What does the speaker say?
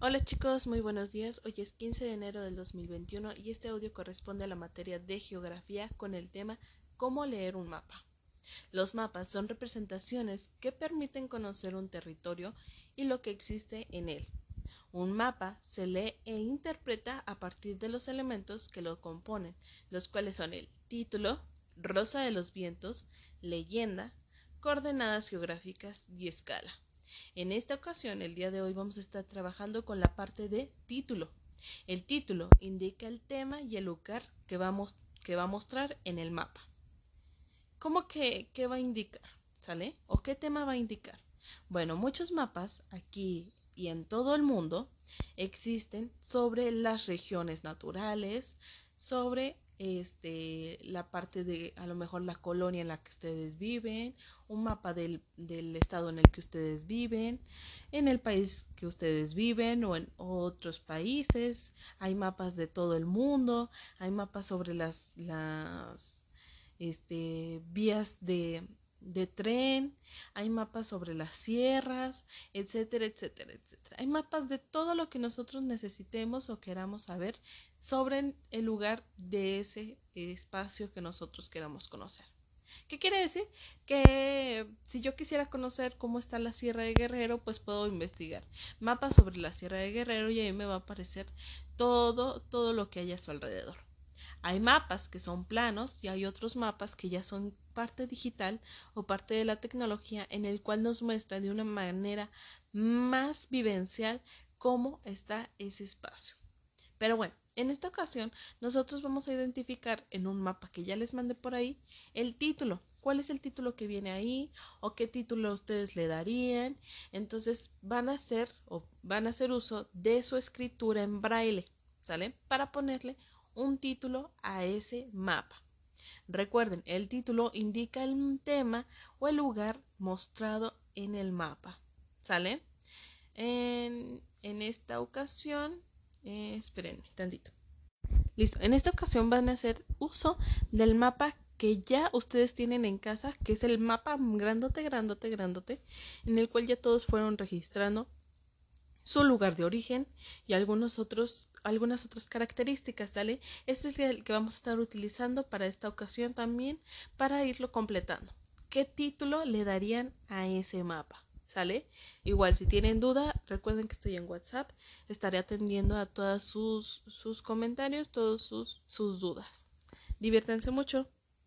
Hola chicos, muy buenos días. Hoy es 15 de enero del 2021 y este audio corresponde a la materia de geografía con el tema cómo leer un mapa. Los mapas son representaciones que permiten conocer un territorio y lo que existe en él. Un mapa se lee e interpreta a partir de los elementos que lo componen, los cuales son el título, rosa de los vientos, leyenda, coordenadas geográficas y escala. En esta ocasión, el día de hoy, vamos a estar trabajando con la parte de título. El título indica el tema y el lugar que, que va a mostrar en el mapa. ¿Cómo que qué va a indicar? ¿Sale? ¿O qué tema va a indicar? Bueno, muchos mapas aquí y en todo el mundo existen sobre las regiones naturales, sobre este, la parte de a lo mejor la colonia en la que ustedes viven, un mapa del, del, estado en el que ustedes viven, en el país que ustedes viven o en otros países, hay mapas de todo el mundo, hay mapas sobre las, las este, vías de, de tren, hay mapas sobre las sierras, etcétera, etcétera, etcétera. Hay mapas de todo lo que nosotros necesitemos o queramos saber sobre el lugar de ese espacio que nosotros queramos conocer. ¿Qué quiere decir? Que si yo quisiera conocer cómo está la Sierra de Guerrero, pues puedo investigar mapas sobre la Sierra de Guerrero y ahí me va a aparecer todo, todo lo que hay a su alrededor. Hay mapas que son planos y hay otros mapas que ya son parte digital o parte de la tecnología en el cual nos muestra de una manera más vivencial cómo está ese espacio. Pero bueno, en esta ocasión nosotros vamos a identificar en un mapa que ya les mandé por ahí el título. ¿Cuál es el título que viene ahí? ¿O qué título ustedes le darían? Entonces van a hacer o van a hacer uso de su escritura en braille, ¿sale? Para ponerle un título a ese mapa. Recuerden, el título indica el tema o el lugar mostrado en el mapa. ¿Sale? En, en esta ocasión, eh, esperen tantito. Listo, en esta ocasión van a hacer uso del mapa que ya ustedes tienen en casa, que es el mapa grandote, grandote, grandote, en el cual ya todos fueron registrando su lugar de origen y algunos otros, algunas otras características, ¿sale? Este es el que vamos a estar utilizando para esta ocasión también para irlo completando. ¿Qué título le darían a ese mapa? ¿Sale? Igual, si tienen duda, recuerden que estoy en WhatsApp. Estaré atendiendo a todos sus, sus comentarios, todos sus, sus dudas. Diviértanse mucho.